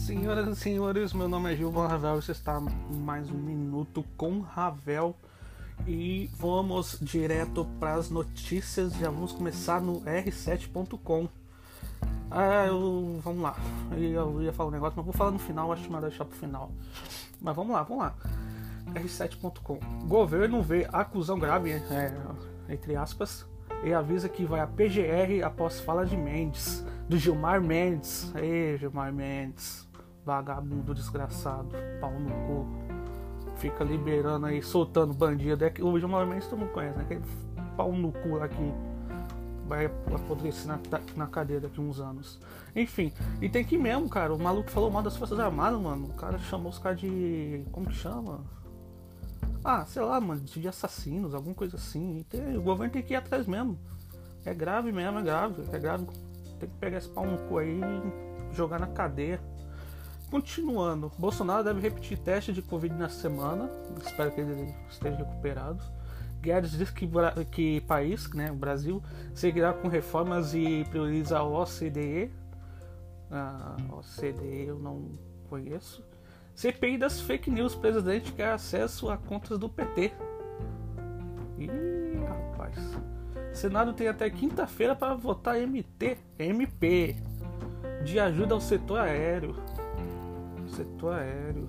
Senhoras e senhores, meu nome é Gilvan Ravel e você está mais um minuto com Ravel e vamos direto para as notícias. Já vamos começar no r7.com. Ah, eu, vamos lá. Eu ia falar um negócio, mas vou falar no final, acho melhor deixar pro final. Mas vamos lá, vamos lá. R7.com. Governo vê acusão grave, é, entre aspas, e avisa que vai a PGR após fala de Mendes, do Gilmar Mendes. Ei, Gilmar Mendes, vagabundo desgraçado, pau no cu. Fica liberando aí, soltando bandido. É que Gilmar Mendes tu não conhece, né? Aquele pau no cu lá que vai apodrecer na, na cadeia daqui uns anos. Enfim, e tem que mesmo, cara. O maluco falou mal das Forças Armadas, mano. O cara chamou os caras de. Como que chama? Ah, sei lá, mano, de assassinos, alguma coisa assim. Tem, o governo tem que ir atrás mesmo. É grave mesmo, é grave, é grave. Tem que pegar esse pau no cu aí e jogar na cadeia. Continuando, Bolsonaro deve repetir teste de Covid na semana. Espero que ele esteja recuperado. Guedes diz que, que país, né, o Brasil, seguirá com reformas e prioriza a OCDE. A OCDE eu não conheço. CPI das fake news, presidente quer acesso a contas do PT. Ih, rapaz. Senado tem até quinta-feira para votar MT, MP, de ajuda ao setor aéreo. Setor aéreo.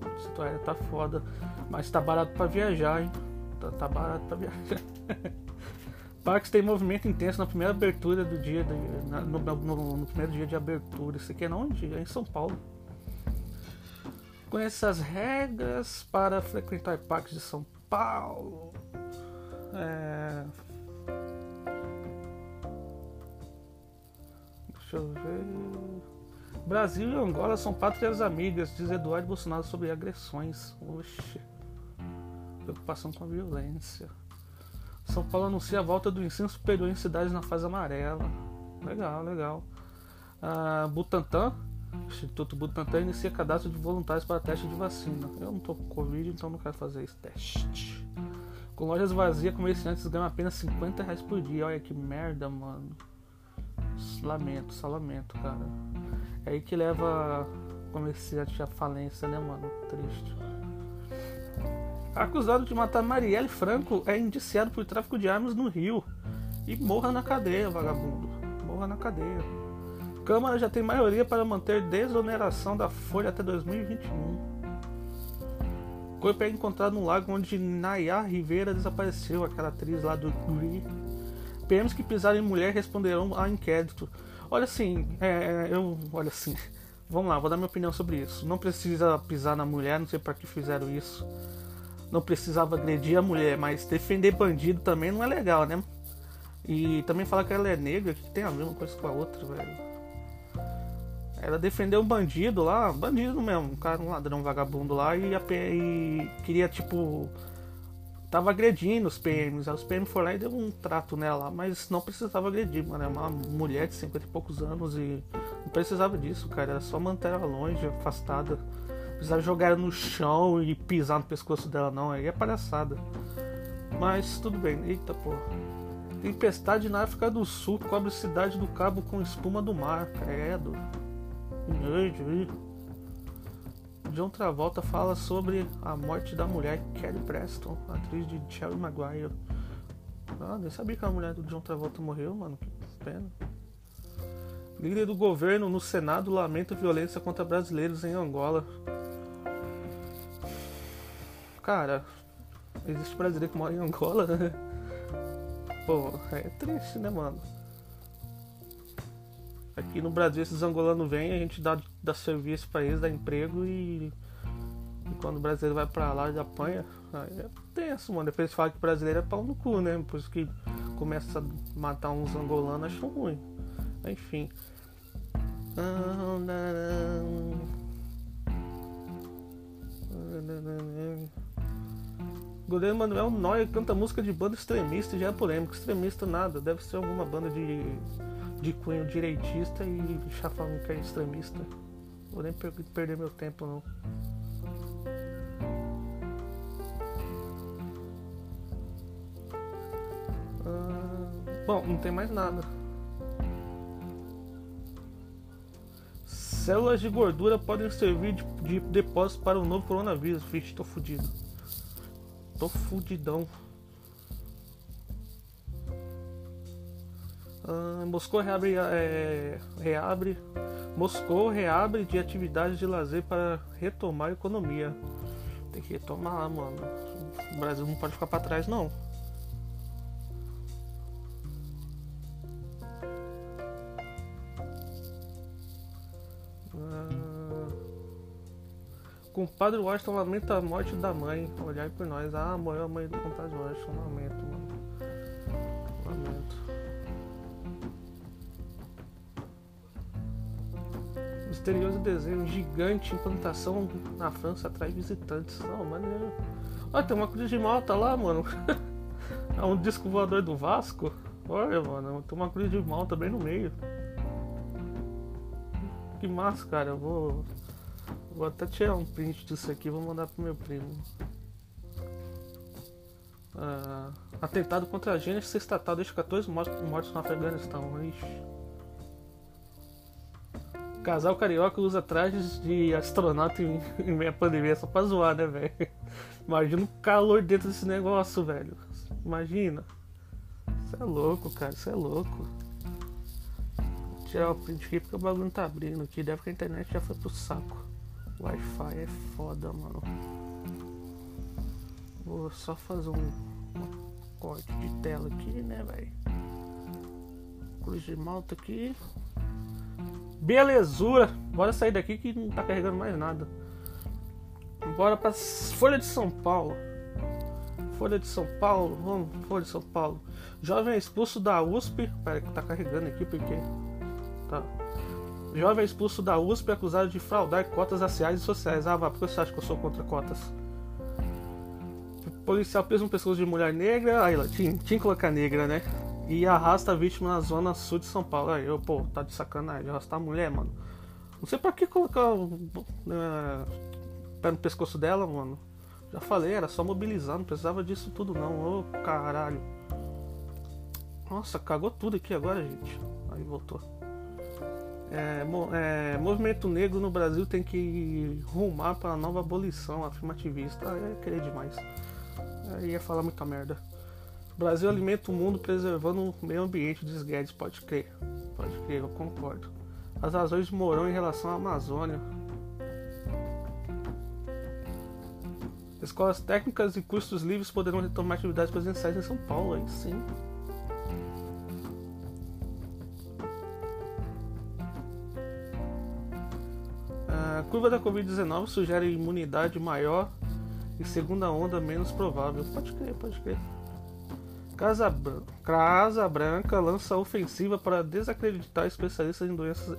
O setor aéreo tá foda, mas tá barato para viajar, hein? Tá, tá barato para viajar. Parques tem movimento intenso na primeira abertura do dia, do, no, no, no, primeiro dia de abertura. Isso aqui é onde? É em São Paulo. Conheça as regras para frequentar parques de São Paulo. É... Deixa eu ver. Brasil e Angola são pátrias amigas, diz Eduardo Bolsonaro sobre agressões. Oxe. Preocupação com a violência. São Paulo anuncia a volta do ensino superior em cidades na fase amarela. Legal, legal. Ah, Butantan Instituto Butantan inicia cadastro de voluntários para teste de vacina. Eu não tô com Covid, então não quero fazer esse teste. Com lojas vazias, comerciantes ganham apenas 50 reais por dia. Olha que merda, mano. Lamento, só lamento, cara. Aí que leva comerciante à falência, né, mano? Triste. Acusado de matar Marielle Franco é indiciado por tráfico de armas no Rio. E morra na cadeia, vagabundo. Morra na cadeia. Câmara já tem maioria para manter desoneração da folha até 2021. Corpo é encontrado no lago onde Nayar Rivera desapareceu, aquela atriz lá do Glee. PMs que pisaram em mulher responderão a inquérito. Olha assim, é, eu. Olha assim. Vamos lá, vou dar minha opinião sobre isso. Não precisa pisar na mulher, não sei para que fizeram isso. Não precisava agredir a mulher, mas defender bandido também não é legal, né? E também falar que ela é negra, que tem a mesma coisa com a outra, velho. Ela defendeu um bandido lá, bandido mesmo, um cara, um ladrão vagabundo lá, e, e queria, tipo. Tava agredindo os PMs. Aí os PMs foram lá e deu um trato nela, mas não precisava agredir, mano. É uma mulher de 50 e poucos anos e não precisava disso, cara. Era só manter ela longe, afastada. Precisava jogar ela no chão e pisar no pescoço dela, não. Aí é palhaçada. Mas tudo bem. Eita porra. Tempestade na África do Sul cobre cidade do Cabo com espuma do mar. Credo. John Travolta fala sobre a morte da mulher Kelly Preston, atriz de Cherry Maguire. Ah, nem sabia que a mulher do John Travolta morreu, mano. Que pena. Líder do governo no Senado lamenta violência contra brasileiros em Angola. Cara, existe brasileiro que mora em Angola? Pô, é triste, né, mano? Aqui no Brasil esses angolanos vêm, a gente dá, dá serviço para eles, dá emprego e, e quando o brasileiro vai para lá ele apanha. Aí é tenso, mano. Depois eles falam que brasileiro é pau no cu, né? Por isso que começa a matar uns angolanos, acham ruim. Enfim. Goleiro Manuel Noia canta música de banda extremista e já é polêmico. Extremista nada, deve ser alguma banda de de cunho direitista e já falando que é extremista. Vou nem per perder meu tempo não. Ah, bom, não tem mais nada. Células de gordura podem servir de, de depósito para o novo coronavírus. Vixe, tô fudido. Tô fudidão. Ah, Moscou reabre, é, reabre. Moscou reabre de atividades de lazer para retomar a economia. Tem que retomar, mano. O Brasil não pode ficar para trás, não. Ah, Compadre Washington lamenta a morte da mãe. Olhar por nós. Ah, morreu a mãe do compadre Washington. Lamento. Misterioso desenho gigante implantação na França atrai visitantes. Não, maneiro. Olha, tem uma cruz de malta lá, mano. é um disco voador do Vasco. Olha, mano, tem uma cruz de malta bem no meio. Que massa, cara. Eu vou. Vou até tirar um print disso aqui vou mandar pro meu primo. Ah, atentado contra a agência estatal deixa 14 mortos, mortos no Afeganistão. Ixi. Casal carioca usa trajes de astronauta em, em meia pandemia só pra zoar, né, velho? Imagina o calor dentro desse negócio, velho. Imagina. Isso é louco, cara. Isso é louco. Vou tirar o print aqui porque o bagulho não tá abrindo aqui. Deve que a internet já foi pro saco. Wi-Fi é foda, mano. Vou só fazer um, um corte de tela aqui, né, velho? Cruz de malta aqui. Belezura! Bora sair daqui que não tá carregando mais nada. Bora pra Folha de São Paulo. Folha de São Paulo, vamos, Folha de São Paulo. Jovem expulso da USP. Pera que tá carregando aqui porque. Tá. Jovem expulso da USP acusado de fraudar cotas raciais e sociais. Ah, vá, por que você acha que eu sou contra cotas? Policial presa um pescoço de mulher negra. Aí lá, tinha, tinha que colocar negra, né? E arrasta a vítima na zona sul de São Paulo. Aí eu, pô, tá de sacanagem, arrastar a mulher, mano. Não sei pra que colocar é, pé no pescoço dela, mano. Já falei, era só mobilizar, não precisava disso tudo não. Ô caralho. Nossa, cagou tudo aqui agora, gente. Aí voltou. É, é, movimento negro no Brasil tem que rumar para a nova abolição afirmativista. É querer demais. Aí ia falar muita merda. Brasil alimenta o mundo preservando o meio ambiente, diz Guedes. Pode crer. Pode crer, eu concordo. As razões de Mourão em relação à Amazônia. Escolas técnicas e cursos livres poderão retomar atividades presenciais em São Paulo, aí sim. A curva da Covid-19 sugere imunidade maior e segunda onda menos provável. Pode crer, pode crer. Casa, Casa Branca lança ofensiva para desacreditar especialistas em doenças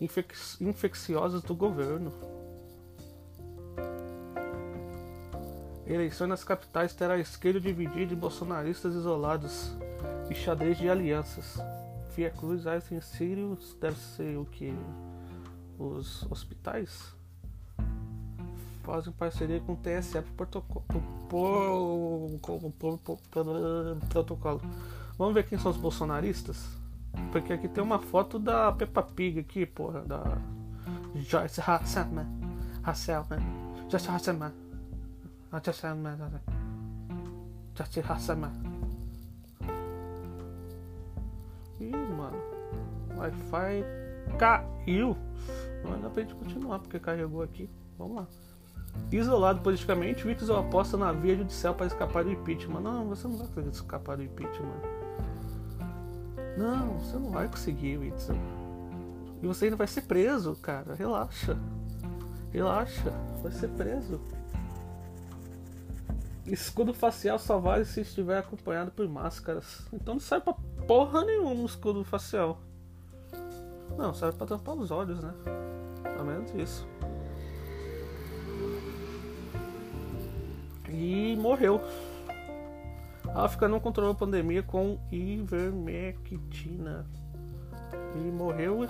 infec- infecciosas do governo. Eleições nas capitais terá esquerda dividida e bolsonaristas isolados e xadrez de alianças. Fia Cruz, Einstein Sirius, deve ser o que? Os hospitais? Fazem parceria com o TSE pro pro- pro- pro- protocolo. Vamos ver quem são os bolsonaristas? Porque aqui tem uma foto da Peppa Pig aqui, porra, da Joyce Hasselman. Hasselman. Joyce Hasselman. Ah, Joyce Hasselman. Joyce Hasselman. Ih, mano. Wi-Fi caiu. Não dá pra gente continuar porque carregou aqui. Vamos lá. Isolado politicamente, Witzel aposta na via judicial para escapar do impeachment. Não, você não vai conseguir escapar do impeachment. Não, você não vai conseguir, Witzel. E você ainda vai ser preso, cara. Relaxa. Relaxa. Vai ser preso. Escudo facial só vale se estiver acompanhado por máscaras. Então não serve pra porra nenhuma um escudo facial. Não, serve pra tampar os olhos, né? Pelo menos isso. Morreu. A África não controlou a pandemia com ivermectina. E morreu.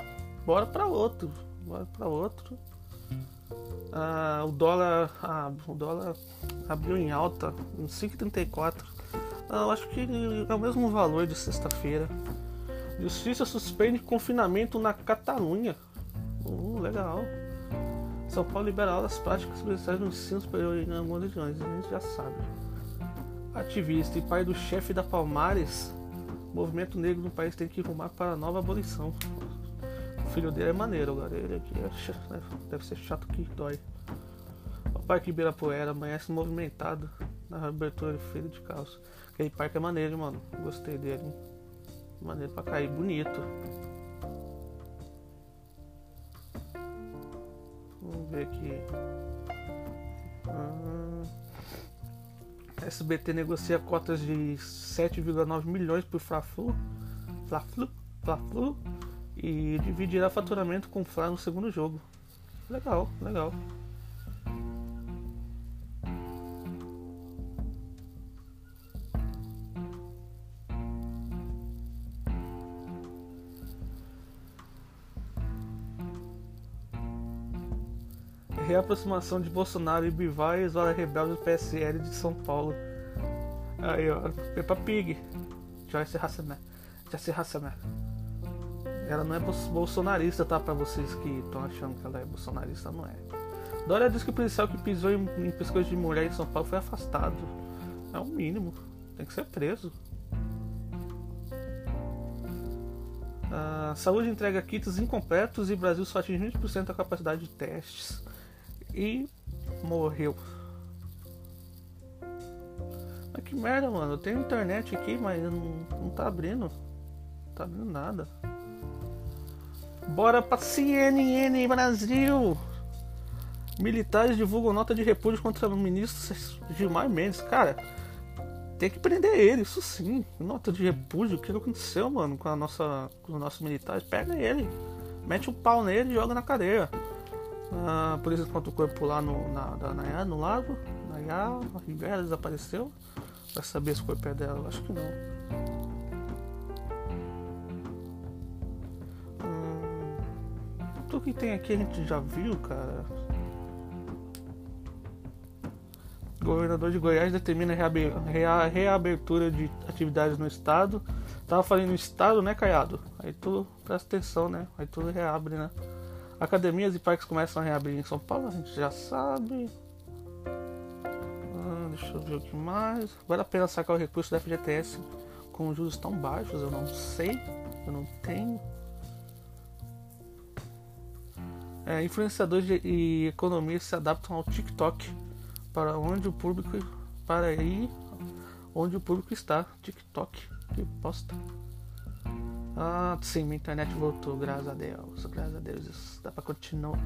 Bora pra outro. Bora pra outro. Ah, o dólar. Ah, o dólar abriu em alta. Em 5,34. Ah, eu acho que é o mesmo valor de sexta-feira. Justiça suspende confinamento na Catalunha. Uh, legal. São Paulo libera aulas práticas especiais no ensino superior em algumas regiões, a gente já sabe. Ativista e pai do chefe da Palmares, movimento negro no país tem que rumar para a nova abolição. O filho dele é maneiro agora, ele aqui é chato, né? deve ser chato que dói. O Parque Ibirapuera amanhece movimentado na abertura de feira de calço. Aquele parque é maneiro, mano. Gostei dele. Maneiro pra cair, bonito. Vamos ver aqui. Ah, SBT negocia cotas de 7,9 milhões por Fla-Flu. Fla-Flu. Fla-Flu. E dividirá faturamento com o Fla no segundo jogo. Legal, legal. Reaproximação de Bolsonaro e Bivar isola rebelde do PSL de São Paulo. Aí, ó, Peppa Pig. Joyce Hasselman. Joyce Hasselman. Ela não é bolsonarista, tá? Pra vocês que estão achando que ela é bolsonarista, não é. Dória diz que o policial que pisou em, em pescoço de mulher em São Paulo foi afastado. É o mínimo. Tem que ser preso. A saúde entrega kits incompletos e Brasil só atinge 20% da capacidade de testes e morreu. Mas que merda, mano. Eu tenho internet aqui, mas não, não tá abrindo. Não tá abrindo nada. Bora pra CNN Brasil! Militares divulgam nota de repúdio contra o ministro Gilmar Mendes. Cara, tem que prender ele, isso sim. Nota de repúdio, o que aconteceu, mano, com, a nossa, com os nossos militares? Pega ele, mete o um pau nele e joga na cadeia. Ah, por isso o corpo lá no, na, da no lago. Nayá, a Rivera desapareceu. Vai saber se o corpo é dela? Acho que não. Hum, tudo que tem aqui a gente já viu, cara. governador de Goiás determina a reabertura de atividades no estado. Tava falando no estado, né, Caiado? Aí tu presta atenção, né? Aí tudo reabre, né? Academias e parques começam a reabrir em São Paulo, a gente já sabe. Ah, deixa eu ver o que mais. Vale a pena sacar o recurso da FGTS com juros tão baixos? Eu não sei, eu não tenho. É, influenciadores e economia se adaptam ao TikTok para onde o público para ir onde o público está. TikTok, que bosta. Ah, sim, minha internet voltou, graças a Deus. Graças a Deus, isso dá pra continuar.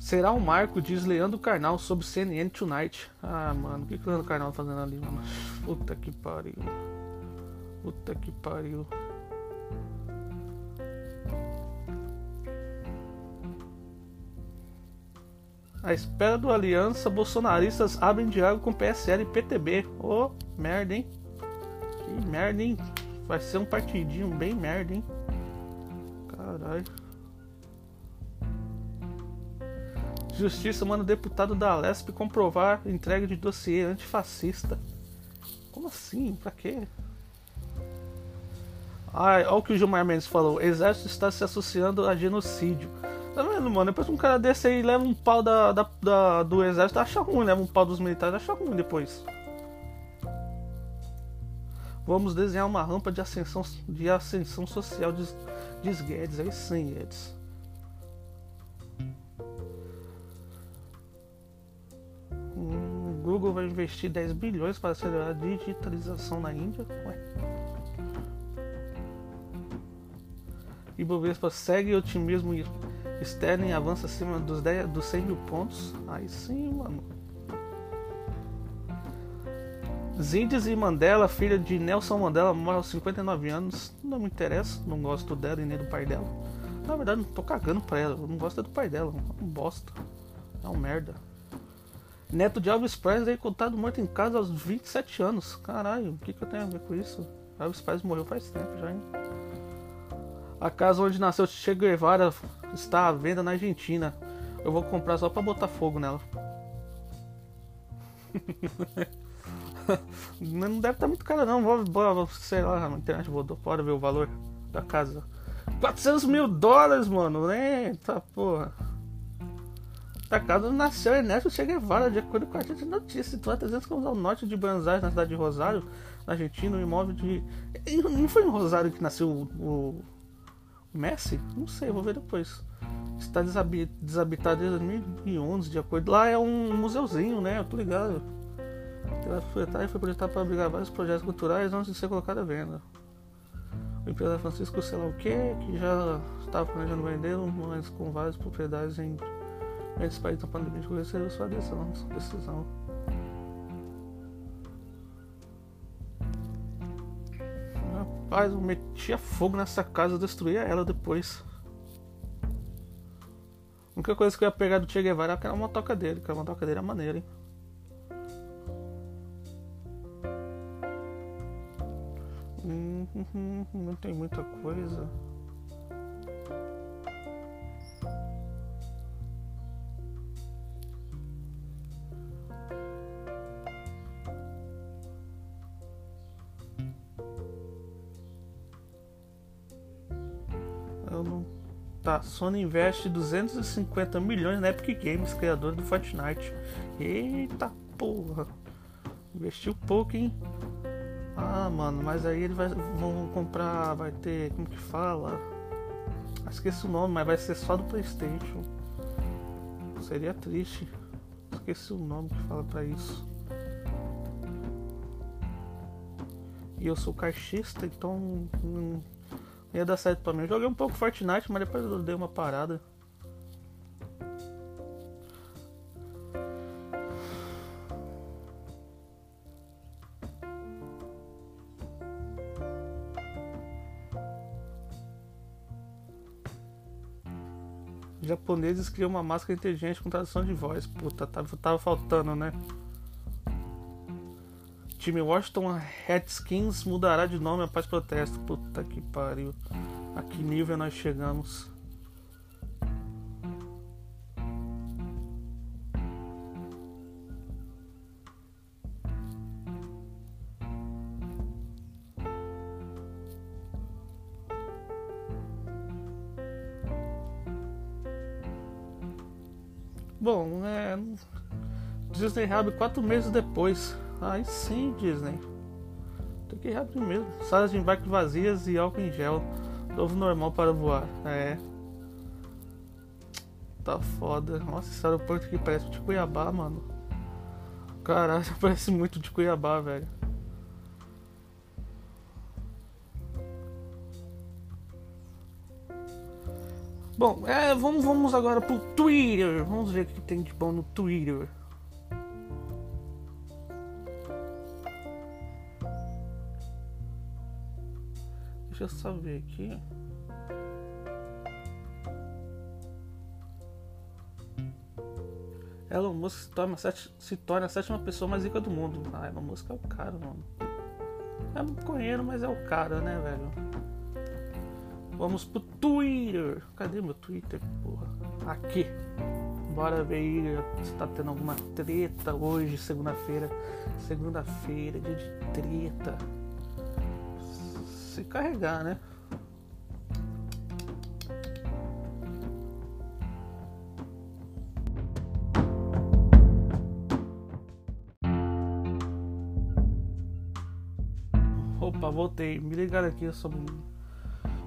Será um marco, diz Leandro Carnal sobre CNN Tonight. Ah, mano, o que, que o Leandro Carnal tá fazendo ali, mano? Puta que pariu. Puta que pariu. A espera do aliança, bolsonaristas abrem diálogo com PSL e PTB. Ô, oh, merda, hein? Que merda, hein? Vai ser um partidinho bem merda, hein? Caralho. Justiça manda deputado da Lesp comprovar entrega de dossiê antifascista. Como assim? Pra quê? Ai, olha o que o Gilmar Mendes falou. Exército está se associando a genocídio. Tá vendo, mano? Depois um cara desse aí leva um pau da, da, da do exército, acha ruim. Leva um pau dos militares, acha ruim depois. Vamos desenhar uma rampa de ascensão, de ascensão social, diz, diz Guedes. Aí sim, Guedes. Hum, Google vai investir 10 bilhões para acelerar a digitalização na Índia. Ué. Ibovespa segue otimismo externo e avança acima dos, 10, dos 100 mil pontos. Aí sim, mano. Zindes e Mandela, filha de Nelson Mandela, morre aos 59 anos. Não me interessa, não gosto dela e nem do pai dela. Na verdade, não tô cagando pra ela, eu não gosto do pai dela, é um bosta. É um merda. Neto de Elvis Presley contado morto em casa aos 27 anos. Caralho, o que, que eu tenho a ver com isso? Elvis Presley morreu faz tempo já, hein? A casa onde nasceu Che Guevara está à venda na Argentina. Eu vou comprar só pra botar fogo nela. não deve estar tá muito caro não. Vou, vou, sei lá, na internet vou bora ver o valor da casa. 400 mil dólares, mano. Eita porra. Da casa nasceu Ernesto Che Guevara, de acordo com a agência de notícias. Situa 300 km ao norte de Buenos Aires, na cidade de Rosário, na Argentina, um imóvel de. Não foi em Rosário que nasceu o, o Messi? Não sei, vou ver depois. Está desabitado desde 2011, de acordo. Lá é um museuzinho, né? Eu tô ligado. Foi projetado para abrigar vários projetos culturais antes de ser colocado à venda o empresário Francisco sei lá o que, que já estava planejando vender, mas com várias propriedades em grandes países na pandemia de conhecer sua decisão. decisão. Rapaz, eu metia fogo nessa casa, destruía ela depois. A única coisa que eu ia pegar do Che Guevara era aquela motoca dele, que a motoca dele maneira, hein? Não tem muita coisa. Tá, Sony investe 250 milhões na Epic Games, criador do Fortnite. Eita porra! Investiu pouco, hein? Ah, mano, mas aí eles vão comprar, vai ter, como que fala? Esqueci o nome, mas vai ser só do Playstation. Seria triste. Esqueci o nome que fala pra isso. E eu sou caixista, então não ia dar certo pra mim. Joguei um pouco Fortnite, mas depois eu dei uma parada. Japoneses criam uma máscara inteligente com tradução de voz. Puta, tava, tava faltando, né? Time Washington Redskins mudará de nome após protesto. Puta que pariu. A que nível nós chegamos? Disney reabre quatro meses depois. Aí sim, Disney. Tem que reabrir mesmo. Salas de embarque vazias e álcool em gel. Novo normal para voar. É. Tá foda. Nossa, esse aeroporto aqui parece de Cuiabá, mano. Caralho, parece muito de Cuiabá, velho. Bom, é, vamos, vamos agora pro Twitter. Vamos ver o que tem de bom no Twitter. Deixa eu só ver aqui. Elon Musk se torna, se torna a sétima pessoa mais rica do mundo. Ah, Elon Musk é o cara, mano. É um correiro, mas é o cara, né, velho? Vamos pro Twitter. Cadê meu Twitter, porra? Aqui. Bora ver se tá tendo alguma treta hoje, segunda-feira. Segunda-feira, dia de treta. Se carregar, né? Opa, voltei. Me ligaram aqui sobre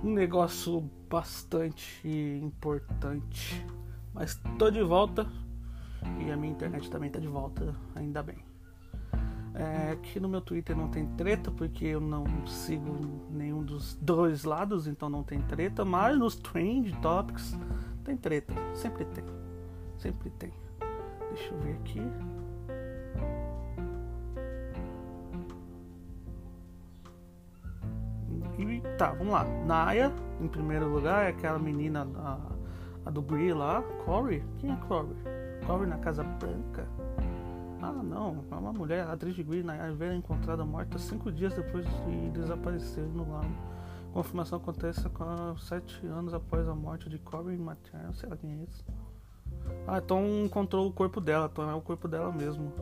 um negócio bastante importante. Mas tô de volta e a minha internet também tá de volta, ainda bem. É, aqui no meu Twitter não tem treta porque eu não sigo nenhum dos dois lados, então não tem treta, mas nos Trend Topics tem treta, sempre tem, sempre tem. Deixa eu ver aqui. E tá, vamos lá. Naya, em primeiro lugar, é aquela menina, a, a do Glee lá. Corey? Quem é Corey? Corey na Casa Branca? Ah, não. É uma mulher, a atriz de Naya Vera, encontrada morta cinco dias depois de desaparecer no lago. Confirmação acontece sete anos após a morte de Corey Materno. Sei lá quem é esse. Ah, então encontrou o corpo dela, então é o corpo dela mesmo.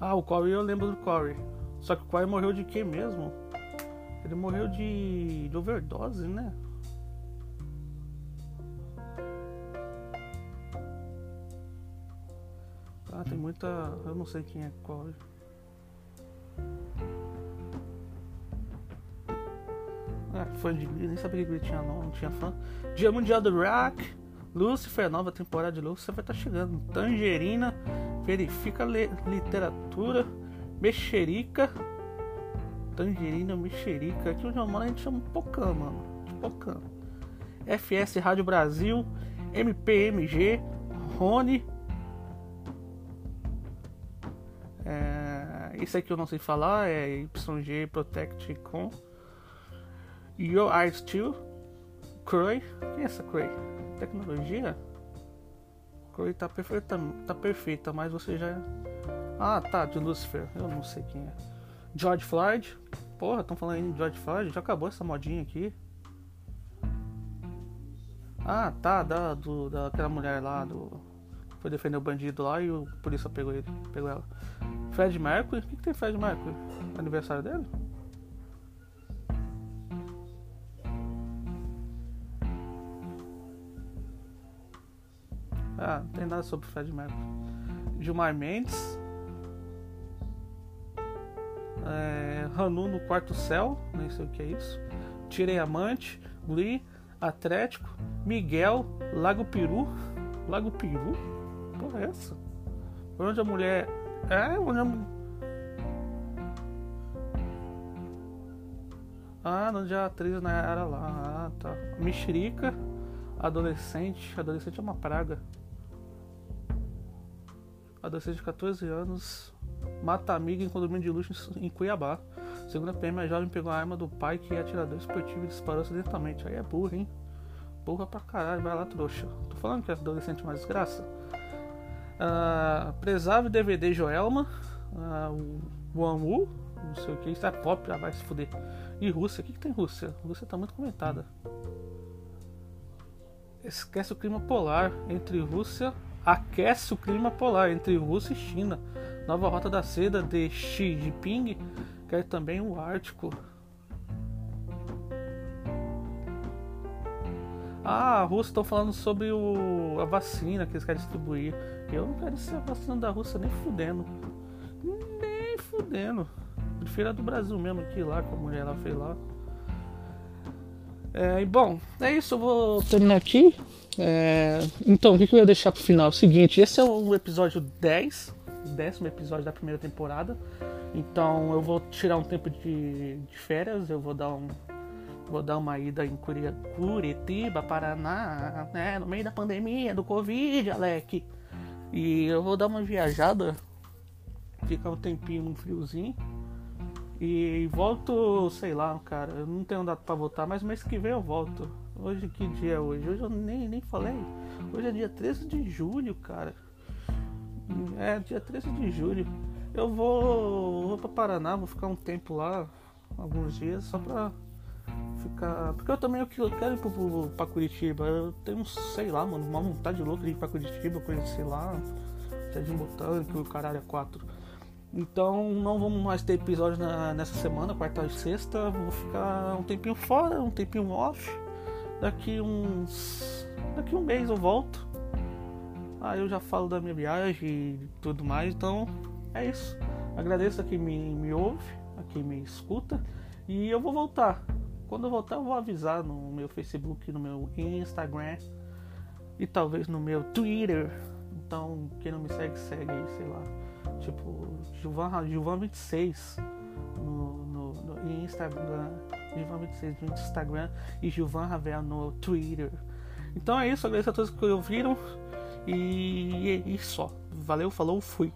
Ah, o Corey eu lembro do Corey. Só que o Quai morreu de quê mesmo? Ele morreu de, de overdose, né? Muita. Eu não sei quem é qual. Ah, fã de Glee, nem sabia que Glee tinha nome, não tinha fã. Dia Mundial do Rock, Lucifer, nova temporada de Lucifer vai estar tá chegando. Tangerina, verifica literatura, mexerica. Tangerina, mexerica. Aqui onde eu moro a gente chama Pocã, mano. De. FS Rádio Brasil, MPMG, Rony. É, isso aqui eu não sei falar, é YG Protect com. Your Eyes Too, Croy. Quem é essa Croy? Tecnologia? Croy tá perfeita, tá perfeita, mas você já. Ah, tá, de Lucifer. Eu não sei quem é. George Floyd. Porra, estão falando de George Floyd. Já acabou essa modinha aqui. Ah, tá, da, do, daquela mulher lá do. Foi defender o bandido lá e o polícia pegou ele. Pegou ela. Fred Mercury? O que, que tem Fred Mercury? Aniversário dele? Ah, não tem nada sobre Fred Mercury. Gilmar Mendes. É, Hanu no Quarto Céu, nem sei o que é isso. Tirei Amante, Glee, Atlético, Miguel, Lago Peru. Lago Peru? Porra, é essa? Onde a mulher. É, onde a. Ah, onde a atriz né, era lá. Ah, tá. Mexerica, adolescente. Adolescente é uma praga adolescente de 14 anos, mata amiga em condomínio de luxo em Cuiabá. Segundo a PM, a jovem pegou a arma do pai que é atirador esportivo e disparou acidentalmente. Aí é burra, hein? Burra pra caralho, vai lá, trouxa. Tô falando que é adolescente mais desgraça. Uh, prezável DVD Joelma. Uh, o Amu, não sei o que, isso é pop, já vai se fuder. E Rússia, o que, que tem Rússia? Rússia tá muito comentada. Esquece o clima polar entre Rússia aquece o clima polar entre Rússia e China. Nova rota da seda de Xi Jinping quer também o Ártico. Ah, a Rússia estão falando sobre o, a vacina que eles querem distribuir. Eu não quero ser a vacina da Rússia nem fudendo. Nem fudendo. Prefiro a do Brasil mesmo que lá, que a mulher lá fez lá. É, e bom, é isso, eu vou terminar aqui. É, então, o que, eu ia deixar pro final? É o seguinte, esse é o episódio 10, o décimo episódio da primeira temporada. Então eu vou tirar um tempo de, de férias, eu vou dar um. Vou dar uma ida em Curitiba, Paraná, né? No meio da pandemia, do Covid, Alec. E eu vou dar uma viajada, ficar um tempinho no friozinho. E volto, sei lá, cara, eu não tenho data para voltar, mas mês que vem eu volto. Hoje que dia é hoje? Hoje eu nem, nem falei. Hoje é dia 13 de julho, cara. É, dia 13 de julho. Eu vou, vou pra Paraná, vou ficar um tempo lá, alguns dias, só pra Porque eu também eu quero ir pro, pra Curitiba. Eu tenho, sei lá, mano, uma vontade louca de ir pra Curitiba, conhecer lá, Jardim Botânico caralho é 4. Então não vamos mais ter episódios na, nessa semana, quarta e sexta. Vou ficar um tempinho fora, um tempinho off. Daqui uns. Daqui um mês eu volto. Aí eu já falo da minha viagem e tudo mais. Então é isso. Agradeço a quem me, me ouve, a quem me escuta. E eu vou voltar. Quando eu voltar, eu vou avisar no meu Facebook, no meu Instagram e talvez no meu Twitter. Então, quem não me segue, segue aí, sei lá. Tipo, Gilvan, Gilvan 26 no, no, no Instagram. Gilvan 26 no Instagram e Gilvan Ravel no Twitter. Então é isso, agradeço a todos que ouviram e, e só. Valeu, falou, fui.